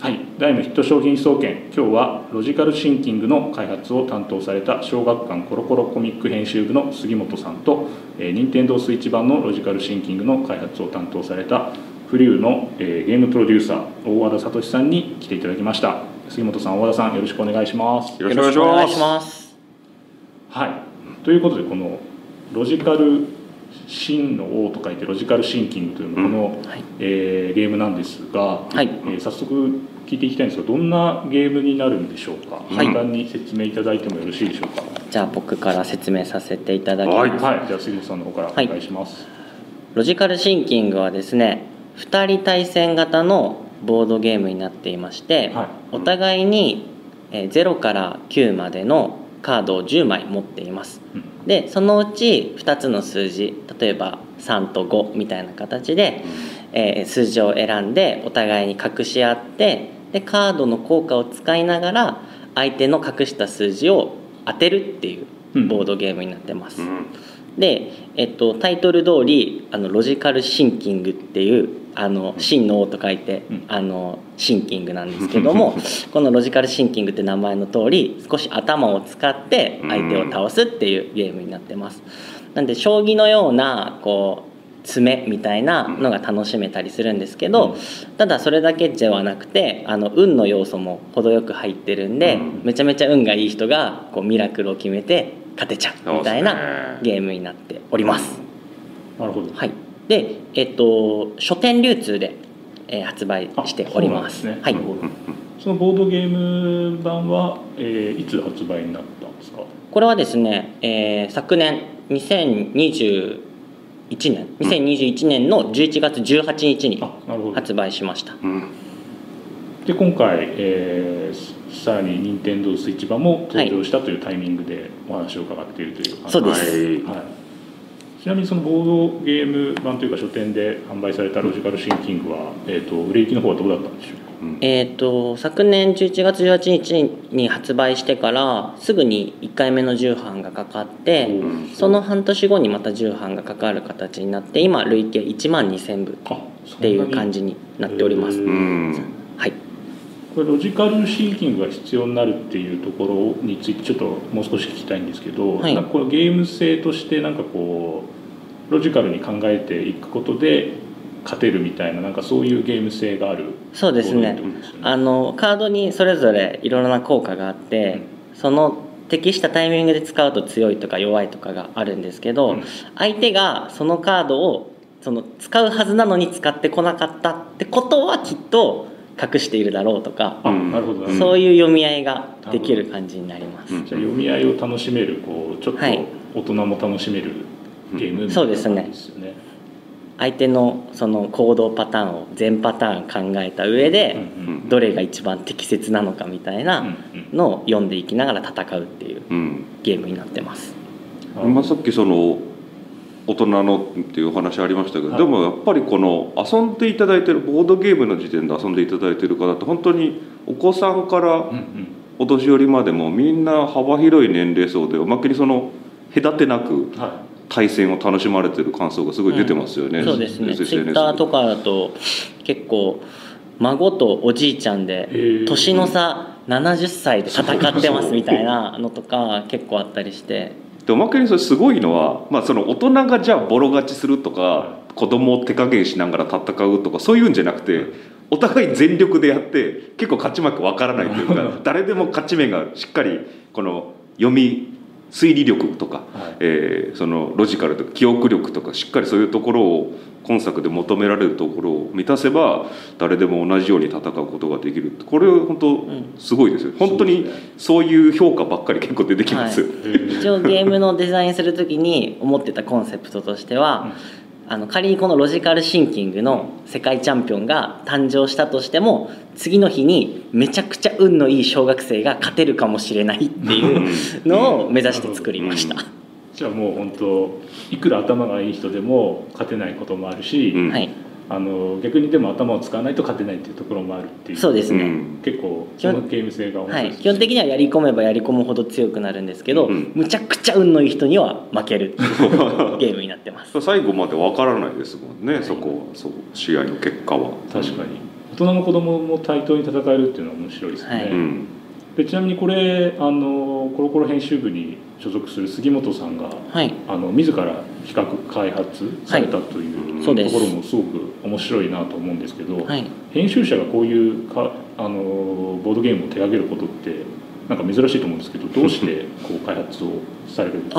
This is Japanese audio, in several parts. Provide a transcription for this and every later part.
はい、ダイムヒット商品総研。今日はロジカルシンキングの開発を担当された小学館コロコロコミック編集部の杉本さんと、えー、任天堂スイッチ版のロジカルシンキングの開発を担当されたフリューの、えー、ゲームプロデューサー大和田聡さんに来ていただきました。杉本さん大和田さんよろしくお願いします。よろしくお願いします。はい。ということでこのロジカル真の王と書いてロジカルシンキングというこの、うん。はい、えー、ゲームなんですが、はい、えー、早速聞いていきたいんですがどんなゲームになるんでしょうか、はい、簡単に説明いただいてもよろしいでしょうか？じゃあ僕から説明させていただきます、はい、じゃあ杉本さんの方からお願いします、ロジカルシンキングはですね2人対戦型のボードゲームになっていまして、お互いに0から9までのカードを10枚持っています、うん。でそのうち2つの数字例えば3と5みたいな形で、えー、数字を選んでお互いに隠し合ってでカードの効果を使いながら相手の隠した数字を当てるっていうボードゲームになってます。うんで、えっと、タイトル通りありロジカルシンキングっていうあの真の王と書いて、うん、あのシンキングなんですけども このロジカルシンキングって名前の通り少し頭を使って相手を倒すっていうゲームになってます。なんで将棋のようなこう爪みたいなのが楽しめたりするんですけど、ただそれだけではなくてあの運の要素も程よく入ってるんで、めちゃめちゃ運がいい人がこうミラクルを決めて勝てちゃうみたいなゲームになっております。なるほど。はい。で、えっと書店流通で、えー、発売しております。すね、はい。そのボードゲーム版は、えー、いつ発売になったんですか？これはですね、えー、昨年2021年。2021年の11月18日に発売しました。うん、で今回、えー、さらに任天堂スイッチ版も登場したというタイミングでお話を伺っているという感じそうです、はい、ちなみにそのボードゲーム版というか書店で販売されたロジカルシンキングは、えーと、売れ行きの方はどうだったんでしょうか、うん、えーと、昨年11月18日に発売してからすぐに1回目の重版がかかって、うん、その半年後にまた重版がかかる形になって今累計1万2000部っていう感じになっております。はい。これロジカルシンキングが必要になるっていうところについてちょっともう少し聞きたいんですけど、はい、なんかこのゲーム性としてなんかこうロジカルに考えていくことで勝てるみたいななんかそういうゲーム性があるそうですね、ね、あのカードにそれぞれいろいろな効果があって、うん、その適したタイミングで使うと強いとか弱いとかがあるんですけど、うん、相手がそのカードをその使うはずなのに使ってこなかったってことはきっと隠しているだろうとか、なるほど。そういう読み合いができる感じになります。じゃあ読み合いを楽しめるこうちょっと大人も楽しめるゲーム、ね、そうですね。相手のその行動パターンを全パターン考えた上でどれが一番適切なのかみたいなのを読んでいきながら戦うっていうゲームになってます。まあ、さっきその大人のっていうお話ありましたけど、はい、でもやっぱりこの遊んでいただいてるボードゲームの時点で遊んでいただいてる方って本当にお子さんからお年寄りまでもみんな幅広い年齢層でおまけにその隔てなく対戦を楽しまれてる感想がすごい出てますよね。うん、そうですね。ツイッターとかだと結構孫とおじいちゃんで年の差70歳で戦ってますみたいな のとか結構あったりして。でおまけにそれすごいのは、まあ、その大人がじゃあボロ勝ちするとか子供を手加減しながら戦うとかそういうんじゃなくてお互い全力でやって結構勝ち負けわからないというか誰でも勝ち目がしっかりこの読み推理力とか、はい、えー、そのロジカルとか記憶力とかしっかりそういうところを今作で求められるところを満たせば誰でも同じように戦うことができる。これ本当すごいですよ、うん、本当にそういう評価ばっかり結構出てきます、はい、一応ゲームのデザインする時に思ってたコンセプトとしては、うん、あの仮にこのロジカルシンキングの世界チャンピオンが誕生したとしても次の日にめちゃくちゃ運のいい小学生が勝てるかもしれないっていうのを目指して作りました。じゃあもう本当いくら頭がいい人でも勝てないこともあるし、うん、あの逆にでも頭を使わないと勝てないっていうところもあるっていう。そうですね、結構そのゲーム性が、はい、基本的にはやり込めばやり込むほど強くなるんですけど、うん、むちゃくちゃ運のいい人には負けるゲームになってます。最後までわからないですもんね、はい、そこは。そう。試合の結果は。確かに。大人も子供も対等に戦えるっていうのは面白いですね、はい。うんでちなみにこれあのコロコロ編集部に所属する杉本さんがはい。あの自ら企画開発されたという、ところもすごく面白いなと思うんですけど、はい。編集者がこういうかあのボードゲームを手掛けることってなんか珍しいと思うんですけどどうしてこう開発をされるなっ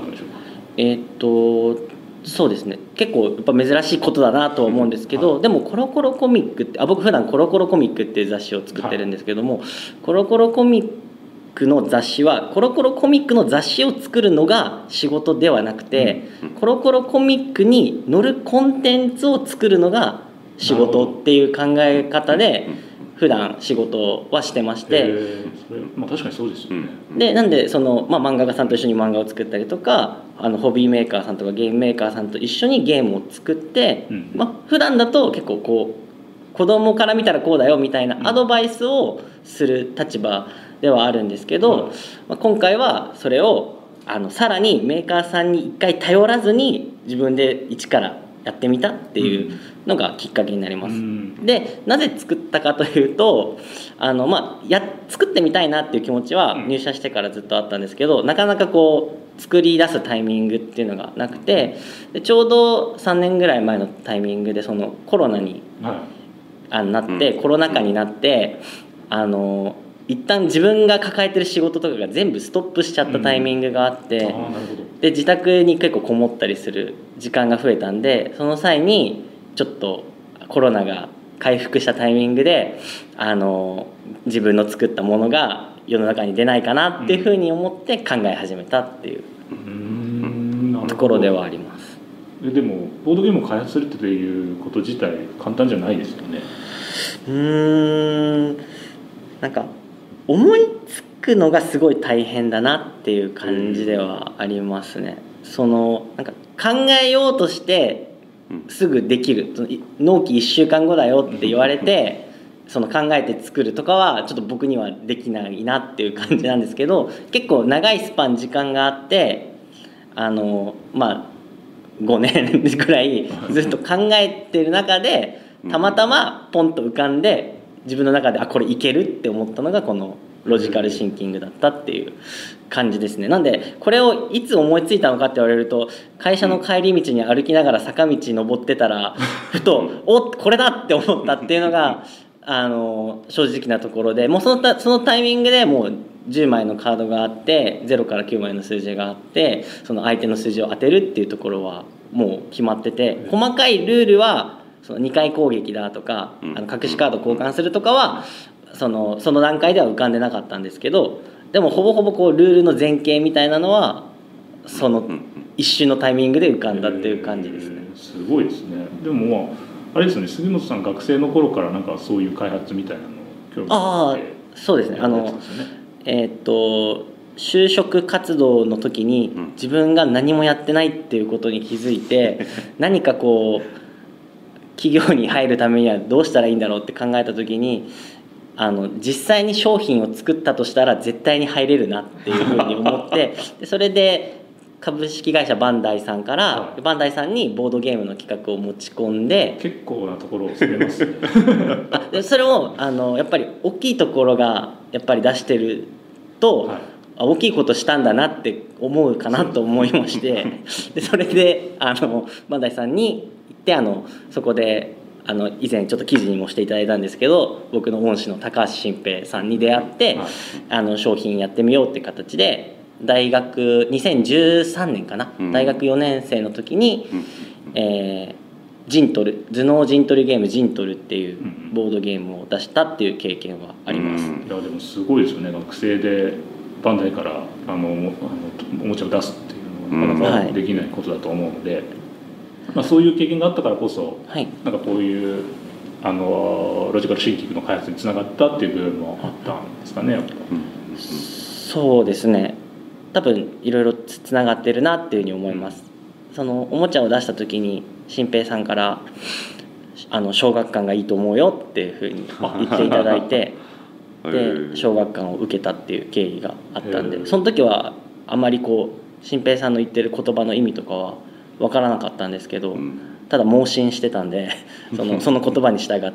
たんでしょうか？えーっとそうですね。結構やっぱ珍しいことだなとは思うんですけど、はでもコロコロコミックってあ僕普段コロコロコミックっていう雑誌を作ってるんですけども、コロコロコミックの雑誌はコロコロコミックの雑誌を作るのが仕事ではなくて、うんコロコロコミックに載るコンテンツを作るのが仕事っていう考え方で普段仕事はしてまして。まあ、確かにそうですよね、でなんでその、まあ、漫画家さんと一緒に漫画を作ったりとかあのホビーメーカーさんとかゲームメーカーさんと一緒にゲームを作って、うん。まあ普段だと結構こう子供から見たらこうだよみたいなうん。アドバイスをする立場ではあるんですけど、はいまあ、今回はそれをあのさらにメーカーさんに一回頼らずに自分で一からやってみたっていうのがきっかけになります。うん。でなぜ作ったかというとあの、まあ、や作ってみたいなっていう気持ちはうん。入社してからずっとあったんですけど、なかなかこう作り出すタイミングっていうのがなくてでちょうど3年ぐらい前のタイミングでそのコロナにはい。あなって、うん。コロナ禍になってあの一旦自分が抱えてる仕事とかが全部ストップしちゃったタイミングがあって。ああなるほど。で自宅に結構こもったりする時間が増えたんでその際にちょっとコロナが回復したタイミングであの自分の作ったものが世の中に出ないかなっていうふうに思って考え始めたっていうところではあります。えでもボードゲームを開発するっていうこと自体簡単じゃないですよねうーんなんか思いつくのがすごい大変だなっていう感じではありますね。そのなんか考えようとしてうんすぐできる。納期1週間後だよって言われてその考えて作るとかはちょっと僕にはできないなっていう感じなんですけど結構長いスパン時間があってあのまあ5年ぐらいずっと考えてる中でたまたまポンと浮かんで自分の中であこれいけるって思ったのがこのロジカルシンキングだったっていう感じですね。なんでこれをいつ思いついたのかって言われると会社の帰り道に歩きながら坂道登ってたら ふとおこれだって思ったっていうのがあの正直なところでもうそのたそのタイミングでもう10枚のカードがあって0から9枚の数字があってその相手の数字を当てるっていうところはもう決まってて細かいルールはその2回攻撃だとかうん。あの隠しカード交換するとかはそのその段階では浮かんでなかったんですけどでもほぼほぼこうルールの前景みたいなのはそのうんうん一瞬のタイミングで浮かんだっていう感じですね。えーすごいですね。でもまああれですよね。杉本さん学生の頃からなんかそういう開発みたいなの興味ああそうですね。あのえーっと就職活動の時にうん。自分が何もやってないっていうことに気づいて 何かこう企業に入るためにはどうしたらいいんだろうって考えた時にあの実際に商品を作ったとしたら絶対に入れるなっていうふうに思って でそれで株式会社バンダイさんから、はい。バンダイさんにボードゲームの企画を持ち込んで結構なところを攻めますね。あでそれをあのやっぱり大きいところがやっぱり出してると、はい。あ大きいことしたんだなって思うかなと思いまして。でそれであのバンダイさんに行ってあのそこであの以前ちょっと記事にもしていただいたんですけど僕の恩師の高橋新平さんに出会って、はい。あの商品やってみようって形で大学2013年かな、うん。大学4年生の時に、うん。えージントル頭脳陣取りゲームジントルっていううんボードゲームを出したっていう経験はあります、うん。いやでもすごいですよね。学生でバンダイからあのおもちゃを出すっていうのはなかなうん。かできないことだと思うので、まあ、そういう経験があったからこそはい。なんかこういうあのロジカルシンキングの開発につながったっていう部分もあったんですかね。やっぱうんそうですね。多分いろいろつつながってるなっていうふうに思います。そのおもちゃを出した時に新平さんから「あの小学館がいいと思うよ」っていうふうに言っていただいてへでー小学館を受けたっていう経緯があったんでその時はあまりこう新平さんの言ってる言葉の意味とかは分からなかったんですけど、うん。ただ盲信してたんで そのその言葉に従って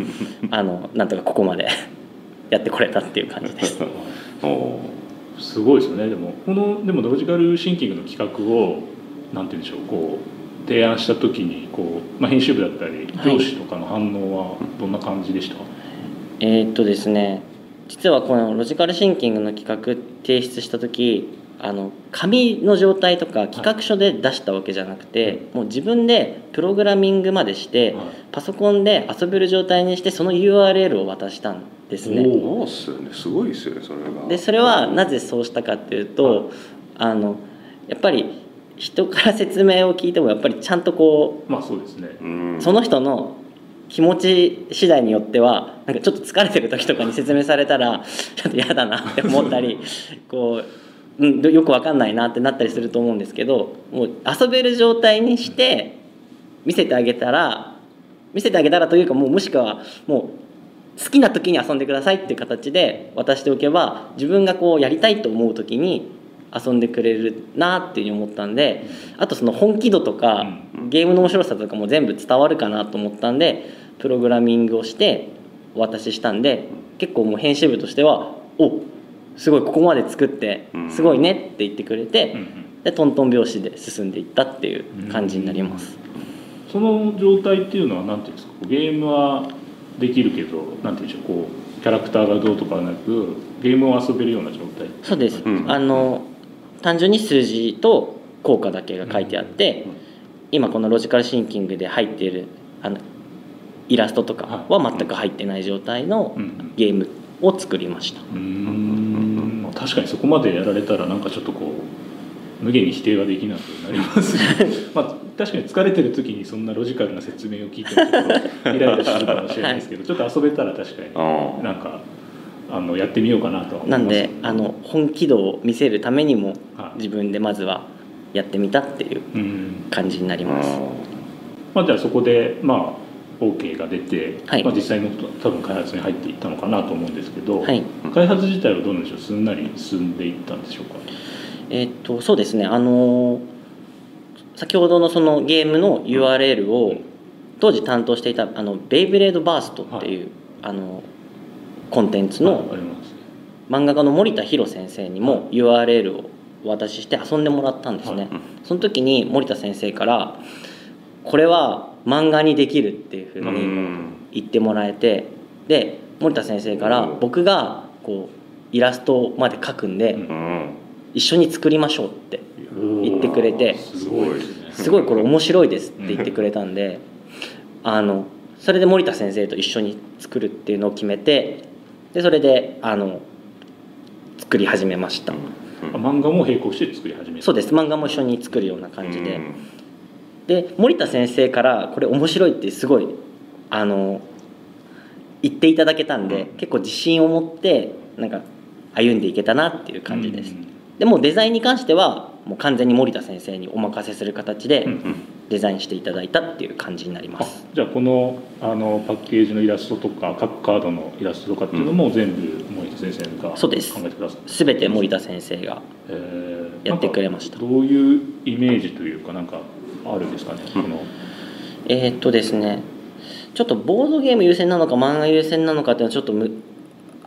あのなんとかここまで やってこれたっていう感じです。すごいですよね。でもこのでもロジカルシンキングの企画をなんて言うんでしょうこう提案した時にこう、まあ、編集部だったり上司とかの反応はどんな感じでした、はい、えー、っとですね実はこのロジカルシンキングの企画提出した時あの紙の状態とか企画書で出したわけじゃなくて、はい、もう自分でプログラミングまでして、はい、パソコンで遊べる状態にしてその URL を渡したんですね。おすね。すごいですよねそれが。でそれはなぜそうしたかっていうと、はい、あのやっぱり人から説明を聞いてもやっぱりちゃんとこう,、まあそうですね、その人の気持ち次第によってはなんかちょっと疲れてる時とかに説明されたらちょっと嫌だなって思ったり こう、うん、よく分かんないなってなったりすると思うんですけどもう遊べる状態にして見せてあげたら見せてあげたらというかもうもしくはもう好きな時に遊んでくださいっていう形で渡しておけば自分がこうやりたいと思う時に遊んでくれるなっていうふうに思ったんであとその本気度とかゲームの面白さとかも全部伝わるかなと思ったんでプログラミングをしてお渡ししたんで結構もう編集部としては「おすごいここまで作ってすごいね」って言ってくれてでトントン拍子で進んでいったっていう感じになります。その状態っていうのは何ていうんですか？ゲームはできるけどなんていうんでしょう？こうキャラクターがどうとかなくゲームを遊べるような状態？そうです、うん、あの単純に数字と効果だけが書いてあって、うん、今このロジカルシンキングで入っているあのイラストとかは全く入ってない状態のゲームを作りました、うん、確かにそこまでやられたらなんかちょっとこう無限に否定はできなくなります まあ確かに疲れてる時にそんなロジカルな説明を聞いてもイライラするかもしれないですけど、はい、ちょっと遊べたら確かになんかあのやってみようかなとは思います。なんであの本気度を見せるためにも自分でまずはやってみたっていう感じになります、うん、まあ、じゃあそこでまあ OK が出て、はい、まあ、実際の多分開発に入っていったのかなと思うんですけど、はい、開発自体はどうなんでしょうすんなり進んでいったんでしょうか？えー、っとそうですね。あの先ほどのそのゲームの URL を当時担当していたあのベイブレードバーストっていう、あのコンテンツの漫画家の森田博先生にも URL をお渡しして遊んでもらったんですね、その時に森田先生からこれは漫画にできるっていうふうに言ってもらえてで森田先生から僕がこうイラストまで描くんで一緒に作りましょうって言ってくれてすごいこれ面白いですって言ってくれたんで あのそれで森田先生と一緒に作るっていうのを決めてでそれであの作り始めました、漫画も並行して作り始めそうです。漫画も一緒に作るような感じで、で森田先生からこれ面白いってすごいあの言っていただけたんで、結構自信を持ってなんか歩んでいけたなっていう感じです、でもデザインに関してはもう完全に森田先生にお任せする形でデザインしていただいたっていう感じになります、じゃあこのあのパッケージのイラストとか各カードのイラストとかっていうのも全部森田先生が考えてくださって全て森田先生がやってくれました、えー、どういうイメージというかなんかあるんですかね、この。えー、っとですねちょっとボードゲーム優先なのか漫画優先なのかっていうのはちょっとむ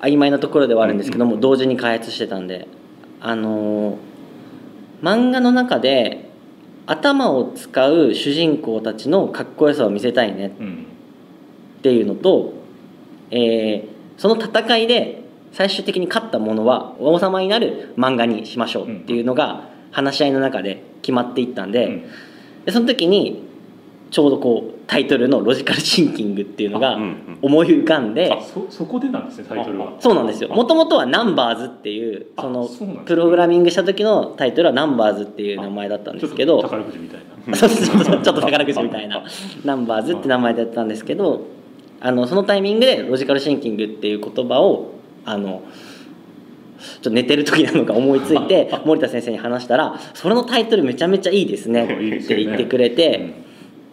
曖昧なところではあるんですけども、同時に開発してたんであの漫画の中で頭を使う主人公たちのかっこよさを見せたいねっていうのと、えー、その戦いで最終的に勝ったものは王様になる漫画にしましょうっていうのが話し合いの中で決まっていったんででその時にちょうどこうタイトルの「ロジカルシンキング」っていうのが思い浮かんで、そそこでなんですねタイトルは。そうなんですよ。もともとは「ナンバーズ」っていうそのプログラミングした時のタイトルは「ナンバーズ」っていう名前だったんですけど宝くじみたいな。ちょっと宝くじみたいな「ナンバーズ」って名前でやったんですけどあのそのタイミングで「ロジカルシンキング」っていう言葉をあのちょっと寝てる時なのか思いついて 森田先生に話したら「それのタイトルめちゃめちゃいいですね」って言ってくれて。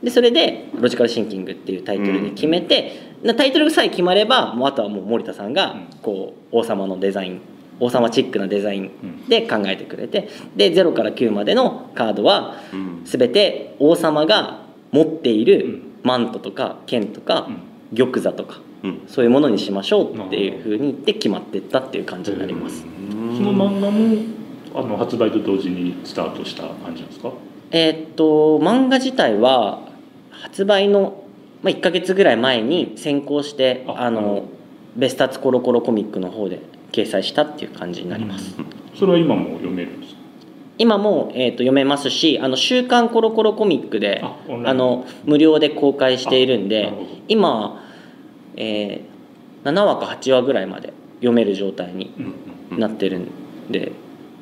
でそれで「ロジカルシンキング」っていうタイトルに決めて、うん、タイトルさえ決まればもうあとはもう森田さんがこう王様のデザイン王様チックなデザインで考えてくれてで0から9までのカードは全て王様が持っているマントとか剣とか玉座とか、うんそういうものにしましょうっていうふうに言って決まってったっていう感じになります。その漫画もあの発売と同時にスタートした感じなんですか？えーっと漫画自体は発売の、まあ、1か月ぐらい前に先行してあ。あのベスタツコロコロコミックの方で掲載したっていう感じになります。それは今も読めるんですか？今も、えー、と読めますし「あの週刊コロコロコミックで」あオンライン。あの無料で公開しているんで今、えー7話か8話ぐらいまで読める状態にうんなってるんで、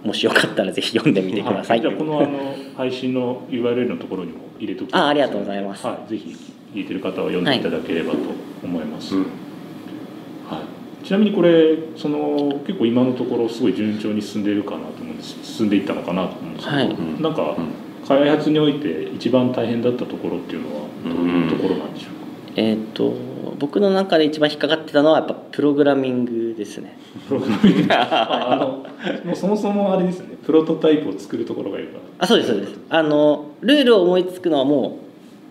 もしよかったらぜひ読んでみてください。じゃあこのあの配信の URL のところにも入れておきあありがとうございます。はい、ぜひ聞いてる方は読んでいただければと思います、うん。はい、ちなみにこれその結構今のところすごい順調に進んでいるかなと思うんです。進んでいったのかなと思うんですけど、はい。うんなんかうん。開発において一番大変だったところっていうのはどういうところなんでしょうか、えー、と僕の中で一番引っかかってたのはやっぱプログラミングですね。プログラミングああのもうそもそもあれですね。プロトタイプを作るところがいるから。あそうですそうです。あのルールを思いつくのはも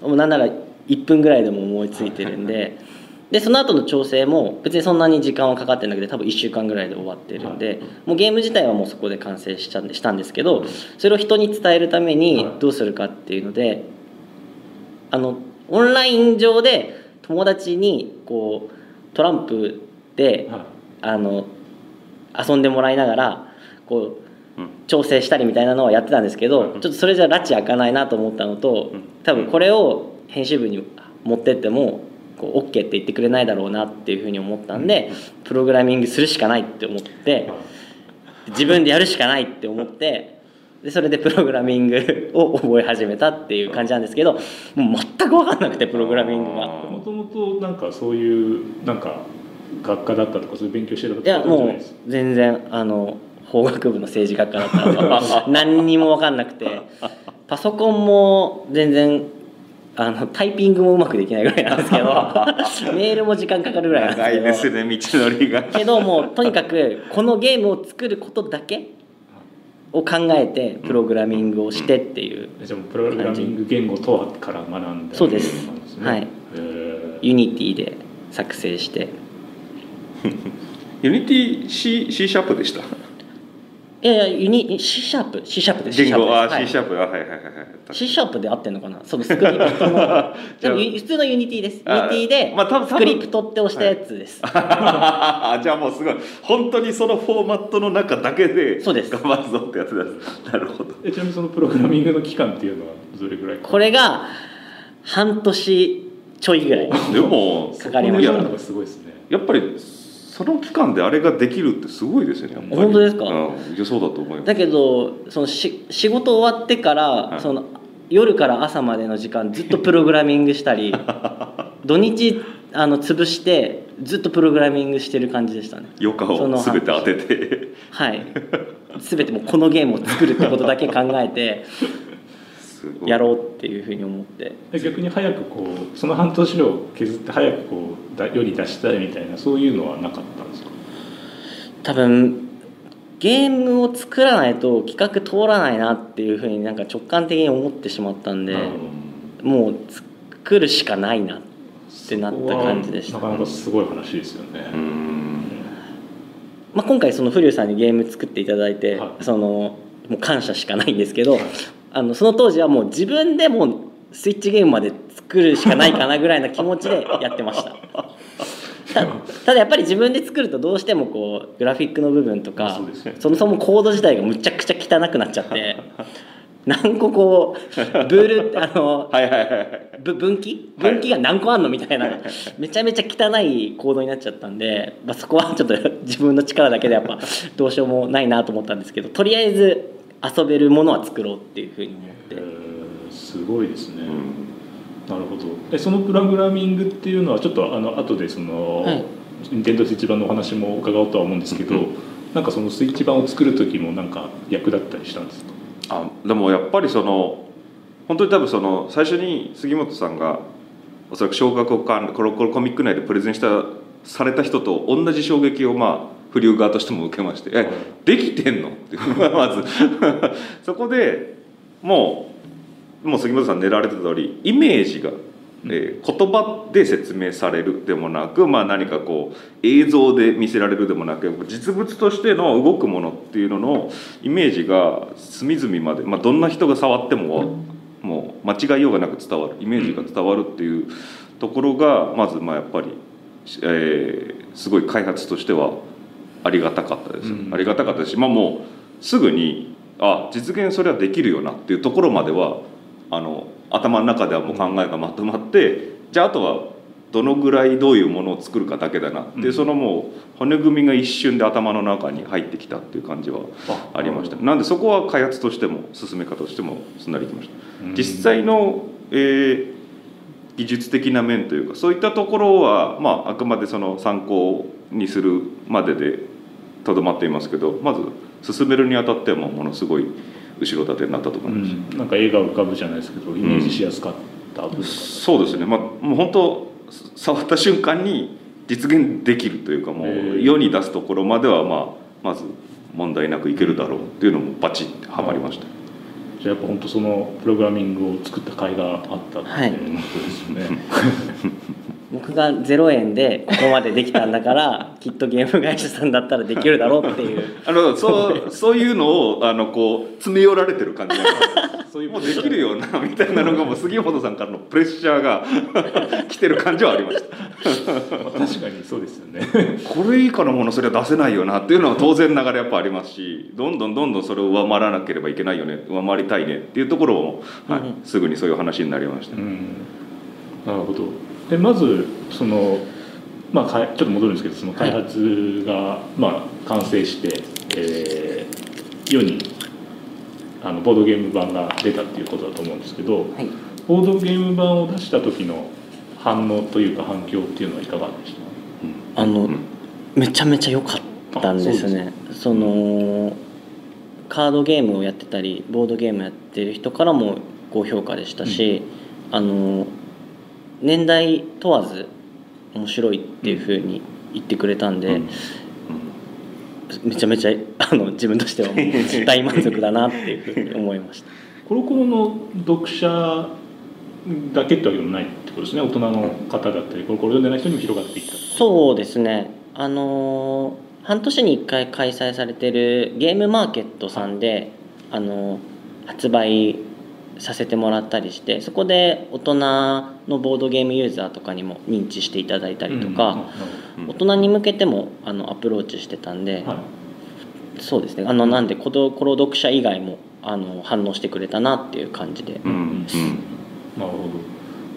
うもうなんなら1分ぐらいでも思いついてるんででその後の調整も別にそんなに時間はかかってなくて多分1週間ぐらいで終わってるんで、はいもうゲーム自体はもうそこで完成したんでしたんですけどそれを人に伝えるためにはい。どうするかっていうのであのオンライン上で友達にこうトランプではい。あの遊んでもらいながらこううん。調整したりみたいなのはやってたんですけど、うん。ちょっとそれじゃ拉致開かないなと思ったのと、うん。多分これを編集部に持ってってもこう OK って言ってくれないだろうなっていうふうに思ったんで、プログラミングするしかないって思って自分でやるしかないって思ってでそれでプログラミングを覚え始めたっていう感じなんですけどもう全く分かんなくてプログラミングが。もともとなんかそういうなんか学科だったとかそういう勉強してたといやかいうことじゃなもいう全然あの法学部の政治学科だったら 何にも分かんなくてパソコンも全然あのタイピングもうまくできないぐらいなんですけど メールも時間かかるぐらいなん長いですけど。ですね道のりが。けどもうとにかくこのゲームを作ることだけを考えてプログラミングをしてっていうじゃプログラミング言語とはから学んでそうです。はいユニティで作成して。ユニティ C, C シャープでしたいやいやユニ C シャープ C シャープです。言語あはい。C シャープあはいはいはいはい。C シャープで合ってんのかな？そのスクリプ。ト のでも普通のユニティです。ユニテあィでまあ多分スクリプトって押したやつです、じゃあもうすごい。本当にそのフォーマットの中だけでそうです。頑張るぞってやつですなるほど。えちなみにそのプログラミングの期間っていうのはどれぐらいこれが半年ちょいぐらいでもかかりましたそこのやる。のがすごいですね。やっぱりその期間であれができるってすごいですよね本当ですか？うん。いやそうだと思います。だけどそのし仕事終わってから、い。その夜から朝までの時間ずっとプログラミングしたり 土日あの潰してずっとプログラミングしてる感じでしたね。余暇を全て当てて。はい。全てもうこのゲームを作るってことだけ考えてやろうってい。うふうに思ってで逆に早くこうその半年を削って早くこうだ世に出したいみたいなそういうのはなかったんですか？多分ゲームを作らないと企画通らないなっていうふうになんか直感的に思ってしまったんでもう作るしかないなってなった感じでした。なかなかすごい話ですよね、うん。まあ、今回そのフリューさんにゲーム作っていただいて、はい。そのもう感謝しかないんですけどあのその当時はもう自分でもうスイッチゲームまで作るしかないかなぐらいな気持ちでやってました。たただやっぱり自分で作るとどうしてもこうグラフィックの部分とかまあそもそもコード自体がむちゃくちゃ汚くなっちゃって 何個こうブールあの分岐はい分岐？が何個あんのみたいなめちゃめちゃ汚い行動になっちゃったんで、まあ、そこはちょっと自分の力だけでやっぱどうしようもないなと思ったんですけどとりあえず遊べるものは作ろうっていうふうに思って。えーすごいですね、うん。なるほど。えそのプログラミングっていうのはちょっとあの後でその、はい。任天堂スイッチ版のお話も伺おうとは思うんですけど、うん。なんかそのスイッチ版を作る時もなんか役立ったりしたんですか？あでもやっぱりその本当に多分その最初に杉本さんがおそらく小学校間コロコロコミック内でプレゼンしたされた人と同じ衝撃をまあ不良側としても受けまして「えできてんの?」っていう まず そこでもうもう杉本さん練られてた通りイメージがえー、言葉で説明されるでもなく、まあ、何かこう映像で見せられるでもなく実物としての動くものっていうののイメージが隅々まで、まあ、どんな人が触ってももう間違いようがなく伝わるイメージが伝わるっていうところがまずまあやっぱり、えー、すごい開発としてはありがたかったです、うん、ありがたかったし、まあ、もうすぐにあ実現それはできるよなっていうところまではあの頭の中ではもう考えがまとまってじゃああとはどのぐらいどういうものを作るかだけだなって、うん、そのもう骨組みが一瞬で頭の中に入ってきたっていう感じはありました。なんでそこは開発としても進め方としてもすんなりいきました、うん、実際の、えー、技術的な面というかそういったところは、まあ、あくまでその参考にするまででとどまっていますけどまず進めるにあたってもものすごい後ろ盾になったと思います、うん、なんか映画浮かぶじゃないですけどイメージしやすかったうん、そうですね。まあもう本当触った瞬間に実現できるというかもう世に出すところまでは、まあ、まず問題なくいけるだろうっていうのもバチッてはまりました、じゃあやっぱ本当そのプログラミングを作った甲斐があったっていうことですよね、はい 僕が0円でここまでできたんだからきっとゲーム会社さんだったらできるだろうっていう。あのそうそういうのをあのこう詰め寄られてる感じそういうもうできるよなみたいなのがもう杉本さんからのプレッシャーが来てる感じはありました。確かにそうですよね。これ以下のものそれは出せないよなっていうのは当然ながらやっぱありますしどんどんどんどんそれを上回らなければいけないよね上回りたいねっていうところも、はい、うん、すぐにそういう話になりました、うん、なるほどでまずその、まあ、ちょっと戻るんですけどその開発が、はい、まあ、完成して、えー、世にあのボードゲーム版が出たっていうことだと思うんですけど、はい、ボードゲーム版を出した時の反応というか反響っていうのはいかがでした、あの、うん、めちゃめちゃ良かったんですね。そのカードゲームをやってたりボードゲームやってる人からも高評価でしたし、うん、あの年代問わず面白いっていうふうに言ってくれたんで、めちゃめちゃあの自分としては 大満足だなっていうふうに思いました。コロコロの読者だけってわけでもないってことですね。大人の方だったりコロコロ読んでない人にも広がっていった。そうですね。あの半年に1回開催されてるゲームマーケットさんで、あの発売させてもらったりしてそこで大人のボードゲームユーザーとかにも認知していただいたりとか、大人に向けてもあのアプローチしてたんで、はい、そうですね。あのなんでコロ読者以外もあの反応してくれたなっていう感じで。うん。うん、なるほど。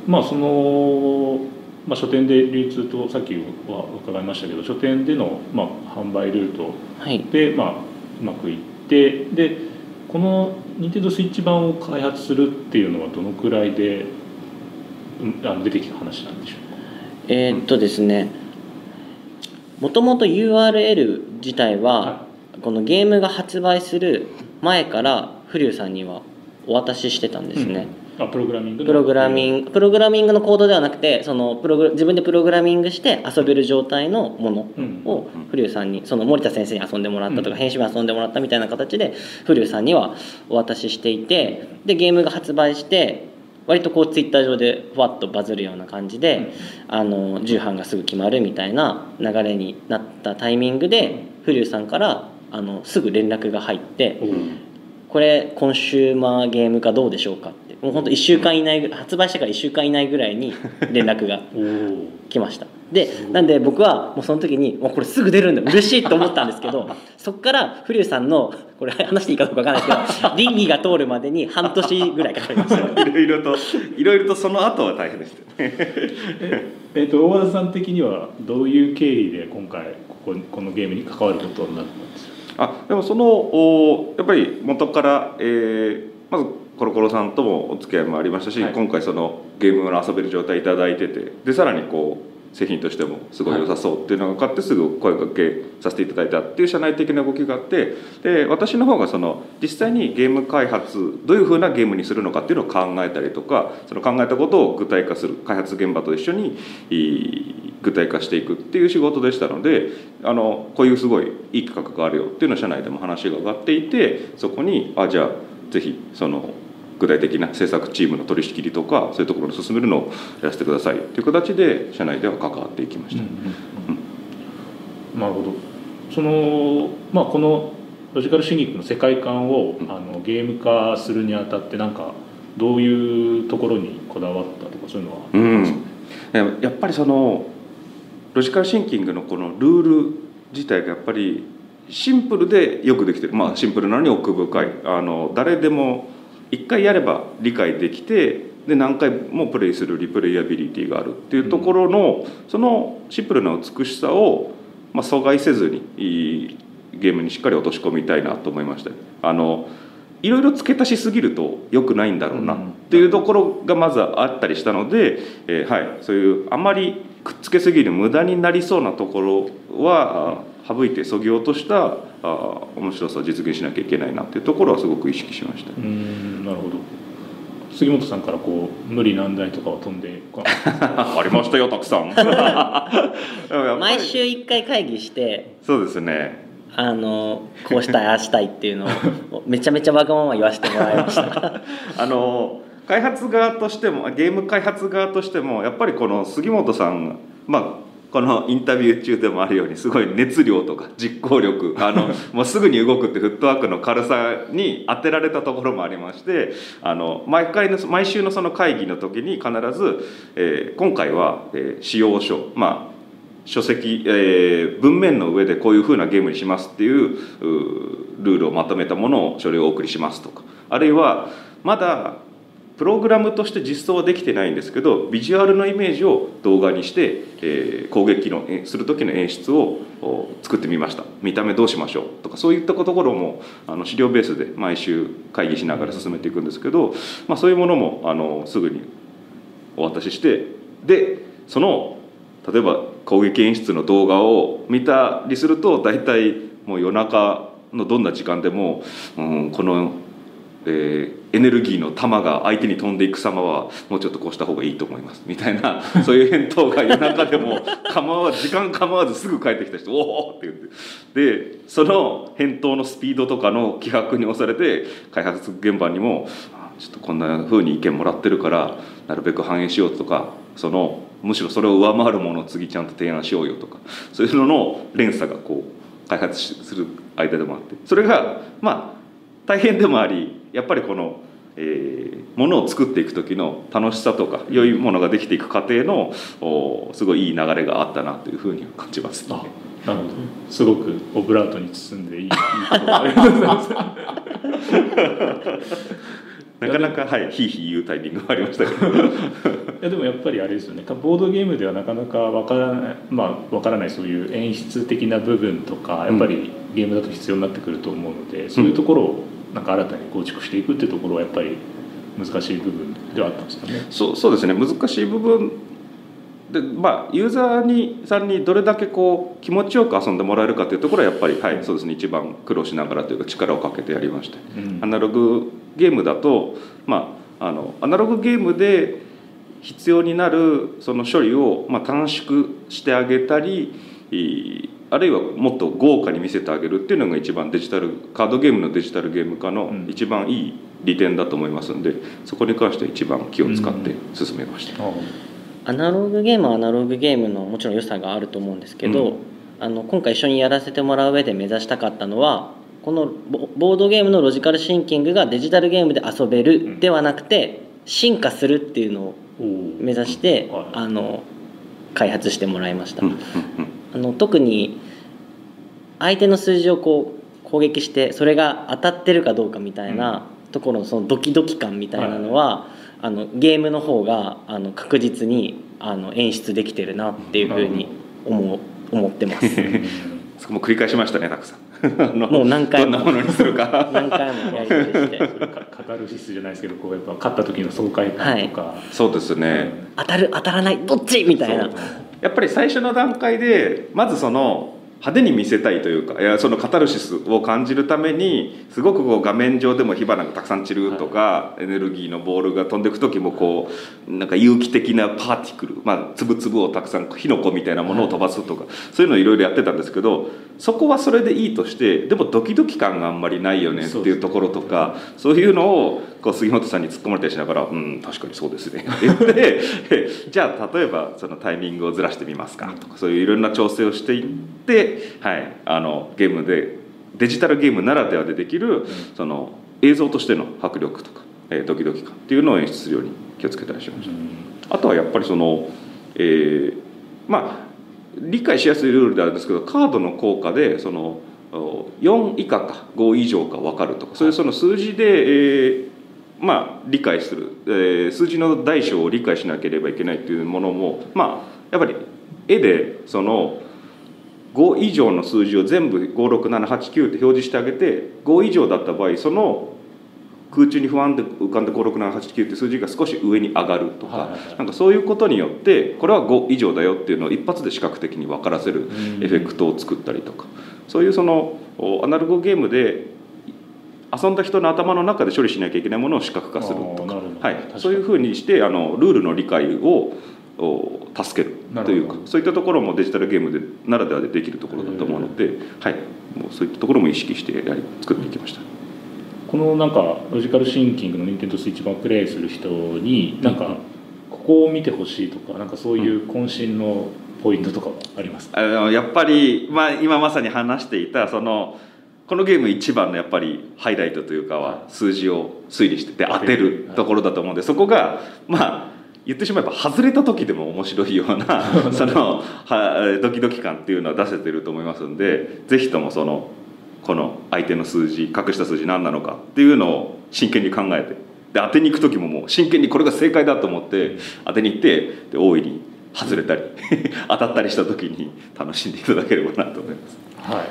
まあそのまあ、書店で流通とさっきは伺いましたけど書店での、まあ、販売ルートで、はい、まあ、うまくいってでこの任天堂スイッチ版を開発するっていうのはどのくらいであの出てきた話なんでしょうか？えー、っとですねもともと URL 自体は、このゲームが発売する前からフリューさんにはお渡ししてたんですね、うんあプログラミングプログラミング。プログラミングのコードではなくてそのプログ自分でプログラミングして遊べる状態のものをフリューさんにその森田先生に遊んでもらったとか編集部遊んでもらったみたいな形でフリューさんにはお渡ししていてでゲームが発売して割とこうツイッター上でふわっとバズるような感じで、あの重版がすぐ決まるみたいな流れになったタイミングでフリューさんからあのすぐ連絡が入って「これコンシューマーゲーム化どうでしょうか?」もう本当1週間以内発売してから1週間以内ぐらいに 連絡が来ました。でなんで僕はもうその時にもうこれすぐ出るんだ嬉しいと思ったんですけど そこから古生さんのこれ話していいかどうか分からないですけど 倫理が通るまでに半年ぐらいかかりました。いろいろといろいろとその後は大変でしたえっと大和田さん的にはどういう経緯で今回こここのゲームに関わることになったんですか？あでもそのおやっぱり元から、えー、まずコロコロさんともお付き合いもありましたし、はい、今回そのゲームの遊べる状態頂いててでさらにこう製品としてもすごい良さそうっていうのが分かってすぐ声かけさせていただいたっていう社内的な動きがあってで私の方がその実際にゲーム開発どういうふうなゲームにするのかっていうのを考えたりとかその考えたことを具体化する開発現場と一緒に具体化していくっていう仕事でしたのであのこういうすごいいい企画があるよっていうのを社内でも話が上がっていてそこにあじゃあぜひその具体的な制作チームの取り仕切りとかそういうところに進めるのをやらせてください。という形で社内では関わっていきました。うんうん、なるほど。その、まあ、このロジカルシンキングの世界観を、あのゲーム化するにあたってなんかどういうところにこだわったとかそういうのはありますか、うん、やっぱりそのロジカルシンキングのこのルール自体がやっぱりシンプルでよくできてる。まあシンプルなのに奥深い。あの誰でも一回やれば理解できてで何回もプレイするリプレイアビリティがあるっていうところの、そのシンプルな美しさを、まあ、阻害せずにゲームにしっかり落とし込みたいなと思いました。あのいろいろ付け足しすぎると良くないんだろうなっていうところがまずあったりしたので、えー、はい。そういうあまりくっつけすぎる無駄になりそうなところは省いてそぎ落としたあ面白さを実現しなきゃいけないなっていうところはすごく意識しました。うんなるほど。杉本さんからこう無理難題とかは飛んで ありましたよたくさん。毎週1回会議してそうですねあのこうしたいああしたいっていうのをめちゃめちゃわがまま言わせてもらいました。あの開発側としてもゲーム開発側としてもやっぱりこの杉本さんまあこのインタビュー中でもあるようにすごい熱量とか実行力あの もうすぐに動くってフットワークの軽さに当てられたところもありましてあの毎回の毎週のその会議の時に必ず、えー、今回は、えー、使用書まあ書籍、えー、文面の上でこういうふうなゲームにしますっていうルールをまとめたものを書類をお送りしますとか。あるいはまだプログラムとして実装はできてないんですけどビジュアルのイメージを動画にして、えー、攻撃のする時の演出を作ってみました。見た目どうしましょうとかそういったところもあの資料ベースで毎週会議しながら進めていくんですけど、まあ、そういうものもあのすぐにお渡ししてでその例えば攻撃演出の動画を見たりすると大体もう夜中のどんな時間でも、うん、この、えー、エネルギーの玉が相手に飛んでいく様はもうちょっとこうした方がいいと思いますみたいな そういう返答が夜中でも構わ時間構わずすぐ帰ってきた人「おお!」って言ってでその返答のスピードとかの気迫に押されて開発現場にもちょっとこんな風に意見もらってるからなるべく反映しようとかそのむしろそれを上回るものを次ちゃんと提案しようよとかそういうのの連鎖がこう開発する間でもあってそれがまあ大変でもありやっぱりこの、えー、ものを作っていく時の楽しさとか良いものができていく過程のおすごいいい流れがあったなというふうに感じます、ね、なるほど。すごくオブラートに包んでいいいいことありがとうござい。ま すなかなかはいひいひい言うタイミングがありましたけど。いやでもやっぱりあれですよね。ボードゲームではなかなかわからないまあわからないそういう演出的な部分とかやっぱりゲームだと必要になってくると思うので、うん、そういうところをなんか新たに構築していくっていうところはやっぱり難しい部分ではあったんですかね。そうそうですね。難しい部分でまあユーザーにさんにどれだけこう気持ちよく遊んでもらえるかというところはやっぱりはいそうですね。一番苦労しながらというか力をかけてやりました、うん、アナログゲームだとまああのアナログゲームで必要になるその処理を、まあ、短縮してあげたりあるいはもっと豪華に見せてあげるっていうのが一番デジタルカードゲームのデジタルゲーム化の一番いい利点だと思いますんでそこに関して一番気を使って進めました。うんアナログゲームはアナログゲームのもちろん良さがあると思うんですけど、うん、あの今回一緒にやらせてもらう上で目指したかったのはこのボードゲームのロジカルシンキングがデジタルゲームで遊べるではなくて進化するっていうのを目指して、あの開発してもらいました。あの特に相手の数字をこう攻撃してそれが当たってるかどうかみたいなところのそのドキドキ感みたいなのは、あのゲームの方があの確実にあの演出できてるなっていうふうに思う思ってます。そこも繰り返しましたねたくさん。もう何回も。ものにするか。何回もやり取りして。カタルシスじゃないですけどこうやっぱ勝った時の爽快感とか、はい、そうですね、当たる当たらないどっち？みたいな。やっぱり最初の段階でまずその派手に見せたいというかいやそのカタルシスを感じるためにすごくこう画面上でも火花がたくさん散るとか、はい、エネルギーのボールが飛んでいく時もこうなんか有機的なパーティクル、まあ、粒々をたくさん火の粉みたいなものを飛ばすとか、はい、そういうのをいろいろやってたんですけどそこはそれでいいとしてでもドキドキ感があんまりないよねっていうところとかそういうのをこう杉本さんに突っ込まれたりしながら「うん確かにそうですね」って言ってじゃあ例えばそのタイミングをずらしてみますかとかそういういろんな調整をしていって、はい、あのゲームでデジタルゲームならではでできるその映像としての迫力とか、えー、ドキドキ感っていうのを演出するように気をつけたりしました。あとはやっぱりその、えー、まあ理解しやすいルールであるんですけどカードの効果でその4以下か5以上か分かるとかそういうその数字で、えー、まあ理解する、えー、数字の大小を理解しなければいけないっていうものもまあやっぱり絵でその5以上の数字を全部56789って表示してあげて5以上だった場合その空中に不安で浮かんで56789って数字が少し上に上がるとか、なんかそういうことによってこれは5以上だよっていうのを一発で視覚的に分からせるエフェクトを作ったりとか、そういうそのアナログゲームで遊んだ人の頭の中で処理しなきゃいけないものを視覚化するとか。はい、そういうふうにしてあのルールの理解を助けるというかそういったところもデジタルゲームでならではでできるところだと思うので、はい、もうそういったところも意識してやり作っていきました。このなんかロジカルシンキングの任天堂スイッチ版をプレイする人になんかここを見てほしいとかなんかそういう渾身のポイントとかはありますか、うん、やっぱり、まあ、今まさに話していたそのこのゲーム一番のやっぱりハイライトというかは数字を推理してて当てるところだと思うんでそこがまあ言ってしまえば外れた時でも面白いような そのはドキドキ感っていうのは出せてると思いますんで是非ともそのこの相手の数字隠した数字何なのかっていうのを真剣に考えてで当てに行く時ももう真剣にこれが正解だと思って当てに行ってで大いに外れたり 当たったりした時に楽しんでいただければなと思います。はい。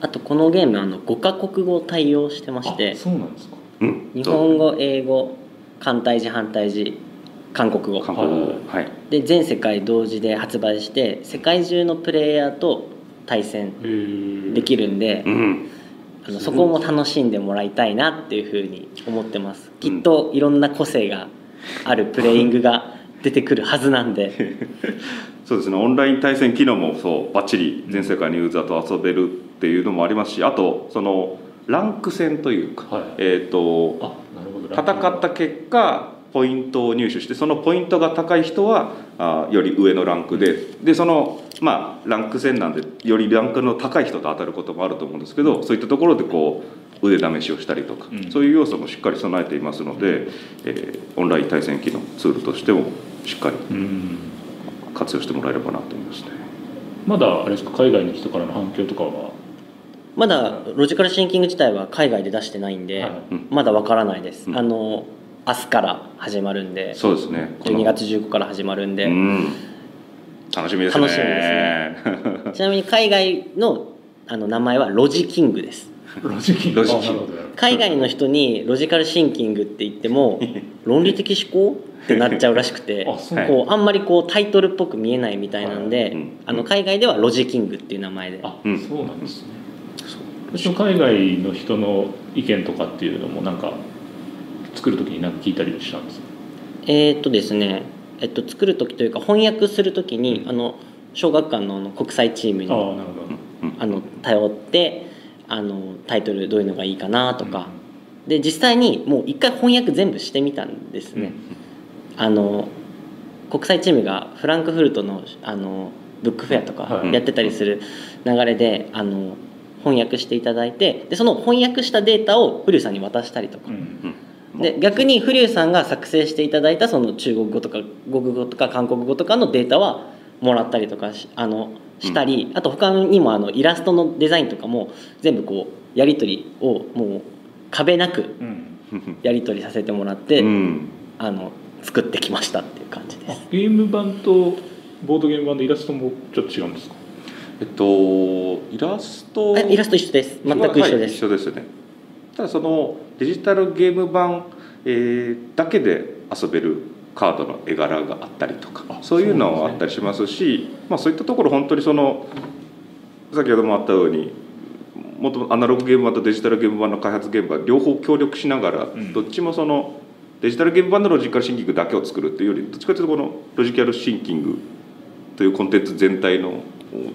あとこのゲームあの5カ国語対応してましてそうなんですか、うん、日本語英語簡体字反対字韓国語韓国語、はい、で全世界同時で発売して世界中のプレイヤーと対戦できるんで、うん、あのそこも楽しんでもらいたいなっていうふうに思ってます。きっといろんな個性があるプレイングが出てくるはずなんで。そうですね。オンライン対戦機能もそうバッチリ全世界のユーザーと遊べるっていうのもありますしあとそのランク戦というか、はい、えっ、ー、と戦った結果ポイントを入手してそのポイントが高い人はあより上のランクででそのまあランク戦なんでよりランクの高い人と当たることもあると思うんですけどそういったところでこう腕試しをしたりとか、うん、そういう要素もしっかり備えていますので、えー、オンライン対戦機能ツールとしてもしっかり活用してもらえればなと思いますね。まだあれですか？海外の人からの反響とかは？まだロジカルシンキング自体は海外で出してないんで、はい、まだわからないです。うん、あの明日から始まるんでそうですね。12月15から始まるんで、うん、楽しみですね。楽しみですね。ちなみに海外のあの名前はロジキングです。ロジキング。海外の人にロジカルシンキングって言っても 論理的思考ってなっちゃうらしくてあこうあんまりこうタイトルっぽく見えないみたいなんで、はい。うん、あの海外ではロジキングっていう名前で。あ、うん、そうなんですね。海外の人の意見とかっていうのもなんか作る時に何か聞いたりしたんです？かえー、っとですね、えっと、作る時というか翻訳する時に、うん、あの小学館の国際チームにあの頼ってあのタイトルどういうのがいいかなとか、うん、で実際にもう一回翻訳全部してみたんですね。うん、あの国際チームがフランクフルトのあのブックフェアとかやってたりする流れで、あの翻訳していただいてでその翻訳したデータを古さんに渡したりとか。うんで逆にフリューさんが作成していただいたその中国語とか語語とか韓国語とかのデータはもらったりとかしあのしたり、うん、あと他にもあのイラストのデザインとかも全部こうやり取りをもう壁なくやり取りさせてもらって、うん、あの作ってきましたっていう感じです。ゲーム版とボードゲーム版でイラストもちょっと違うんですか？えっとイラストイラスト一緒です。全く一緒です、はい、一緒ですねただそのデジタルゲーム版、えー、だけで遊べるカードの絵柄があったりとかそういうのはあったりしますしまあ、そういったところ本当にその先ほどもあったようにもとアナログゲーム版とデジタルゲーム版の開発現場両方協力しながら、どっちもそのデジタルゲーム版のロジカルシンキングだけを作るっていうよりどっちかというとこのロジカルシンキングというコンテンツ全体の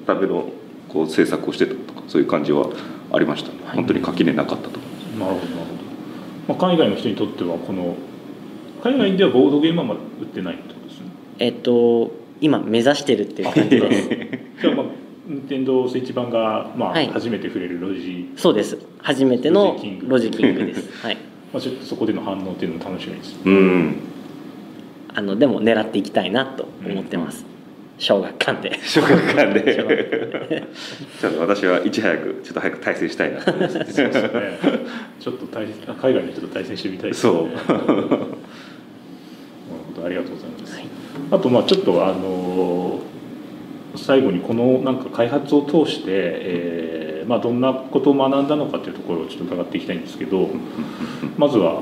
ためのこう制作をしてたとかそういう感じはありました、ね、本当に垣根なかったとなるほどなるほど、まあ、海外の人にとってはこの海外ではボードゲームはまだ売ってないってことですね。えっと今目指してるっていう感じです。じゃあまあ任天堂スイッチ版が、まあ、はい、初めて触れるロジそうです。初めてのロジキング。です。はい。まあちょっとそこでの反応っていうのも楽しみですうん。あのでも狙っていきたいなと思ってます、うん小学館で。小学館で。ちょっと私はいち早くちょっと早く対戦したいなそうですね。ちょっと対海外の人と対戦してみたいですね。そう。なるほどありがとうございます、はい、あとまあちょっとあの最後にこのなんか開発を通して、えーまあ、どんなことを学んだのかというところをちょっと伺っていきたいんですけどまずは、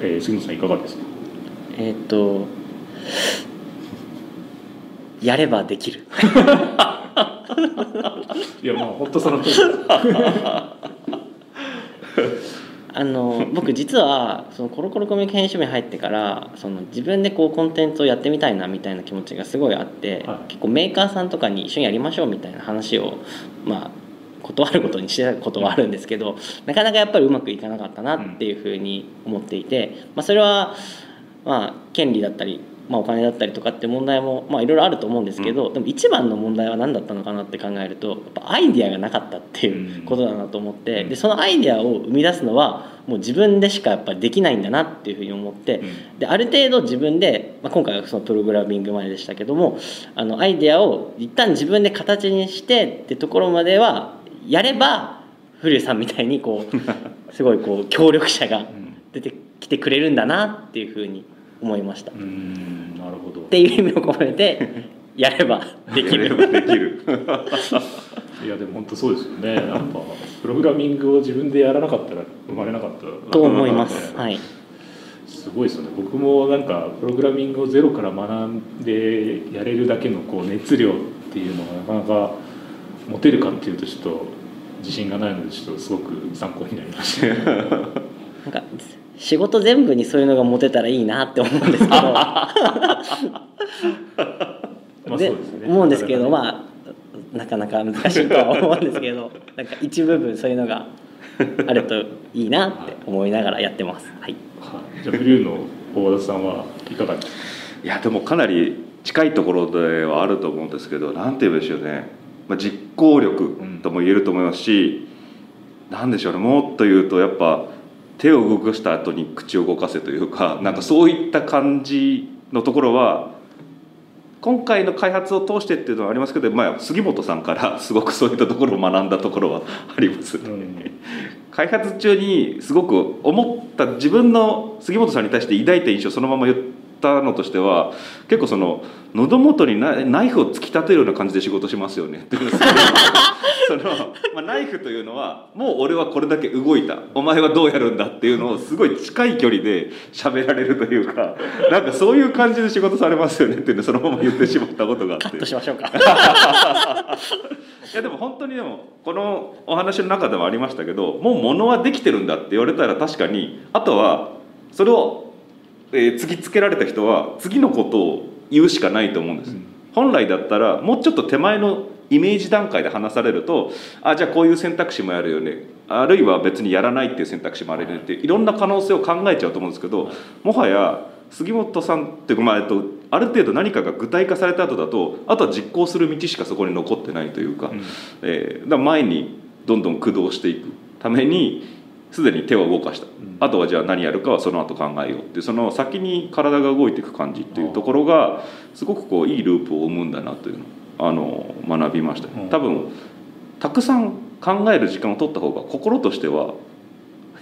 えー、杉本さんいかがですか？えっ、とやればできる。いやもう本当そのあの僕実はそのコロコロコミュニケーションに入ってからその自分でこうコンテンツをやってみたいなみたいな気持ちがすごいあって、はい、結構メーカーさんとかに一緒にやりましょうみたいな話をまあ断ることにしてたことはあるんですけどなかなかやっぱりうまくいかなかったなっていうふうに思っていて、まあ、それはまあ権利だったりまあ、お金だったりとかって問題もまあいろいろあると思うんですけど、うん、でも一番の問題は何だったのかなって考えるとやっぱアイディアがなかったっていうことだなと思って、うん、でそのアイディアを生み出すのはもう自分でしかやっぱりできないんだなっていうふうに思って、うん、である程度自分で、まあ、今回はそのプログラミングまででしたけどもあのアイディアを一旦自分で形にしてってところまではやれば古谷さんみたいにこう すごいこう協力者が出てきてくれるんだなっていうふうに思いました。うんなるほどっていう意味を込めて やればできる。できる いやでも本当そうですよね。やっぱプログラミングを自分でやらなかったら生まれなかったと思います。はい。すごいですよね。僕もなんかプログラミングをゼロから学んでやれるだけのこう熱量っていうのがなかなか持てるかっていうとちょっと自信がないのでちょっとすごく参考になりました。なんか仕事全部にそういうのが持てたらいいなって思うんですけど。で、ね、思うんですけどまあなかなか難しいとは思うんですけど なんか一部分そういうのがあるといいなって思いながらやってます。はい、はい、じゃあブリューの大和田さんはいかがですか？いやでもかなり近いところではあると思うんですけどなんて言うんでしょうね、まあ、実行力とも言えると思いますし、うん、なんでしょうね。もっと言うとやっぱ手を動かした後に口を動かせというかなんかそういった感じのところは今回の開発を通してっていうのはありますけど、まあ、杉本さんから すごくそういったところを学んだところはあります、ね、うん、開発中にすごく思った自分の杉本さんに対して抱いた印象そのまま言ったのとしては結構その喉元にナイフを突き立てるような感じで仕事しますよね。っていうその、まあ、ナイフというのはもう俺はこれだけ動いた。お前はどうやるんだっていうのをすごい近い距離で喋られるというかなんかそういう感じで仕事されますよねっていうのそのまま言ってしまったことがあって。カットしましょうか。いやでも本当にでもこのお話の中でもありましたけどもう物はできてるんだって言われたら確かにあとはそれを、えー、突きつけられた人は次のことを言うしかないと思うんです、うん、本来だったらもうちょっと手前のイメージ段階で話されるとあじゃあこういう選択肢もあるよね。あるいは別にやらないっていう選択肢もあるよねっていろんな可能性を考えちゃうと思うんですけどもはや杉本さんっていうか、まあえっと、ある程度何かが具体化された後だとあとは実行する道しかそこに残ってないというか,、えー、だ前にどんどん駆動していくためにすでに手を動かした、あとはじゃあ何やるかはその後考えようってその先に体が動いていく感じっていうところがすごくこういいループを生むんだなというのあの学びました、多分たくさん考える時間を取った方が心としては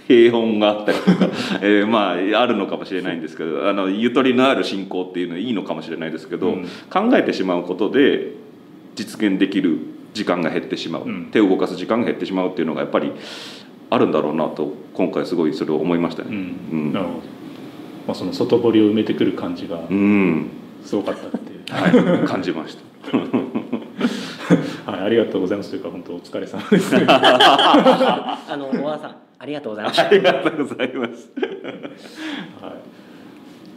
平穏があったりとか、えー、まああるのかもしれないんですけどあのゆとりのある信仰っていうのはいいのかもしれないですけど、うん、考えてしまうことで実現できる時間が減ってしまう、うん、手を動かす時間が減ってしまうっていうのがやっぱりあるんだろうなと今回すごいそれを思いましたね。うん、まあ、その外堀を埋めてくる感じがすごかったっていう、はい、感じました。はい、ありがとうございますというか本当お疲れ様です。あの小川さんありがとうございました。ありがとうございます。は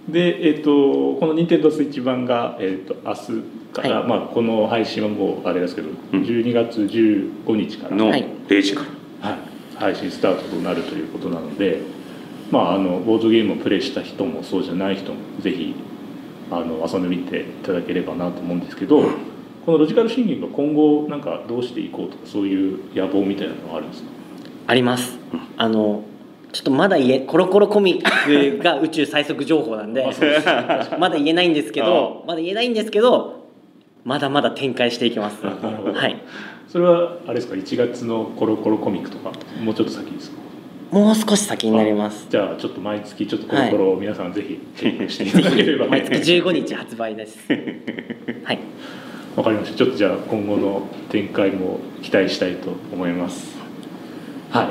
い。で、えーと、この任天堂スイッチ版が、えーと、明日から、はい、まあ、この配信はもうあれですけど、うん、12月15日からの0時から、はい、配信スタートとなるということなので、まあ、あのボードゲームをプレイした人もそうじゃない人もぜひあの遊んでみていただければなと思うんですけどこのロジカルシンキングは今後なんかどうしていこうとかそういう野望みたいなのはあるんですか？あります。あのちょっとまだ言えコロコロコミックが宇宙最速情報なんでまだ言えないんですけどまだ言えないんですけどまだまだ展開していきます。はい。それはあれですか？1月のコロコロコミックとかもうちょっと先ですか？もう少し先になります。じゃあちょっと毎月ちょっとコロコロ皆さんぜひチェックしていただければ、毎月15日発売です。はい。わかりました。ちょっとじゃあ今後の展開も期待したいと思います。はい。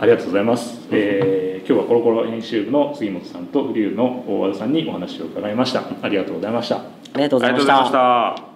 ありがとうございます、えー、今日はコロコロ編集部の杉本さんとフリューの大和田さんにお話を伺いました。ありがとうございました。ありがとうございました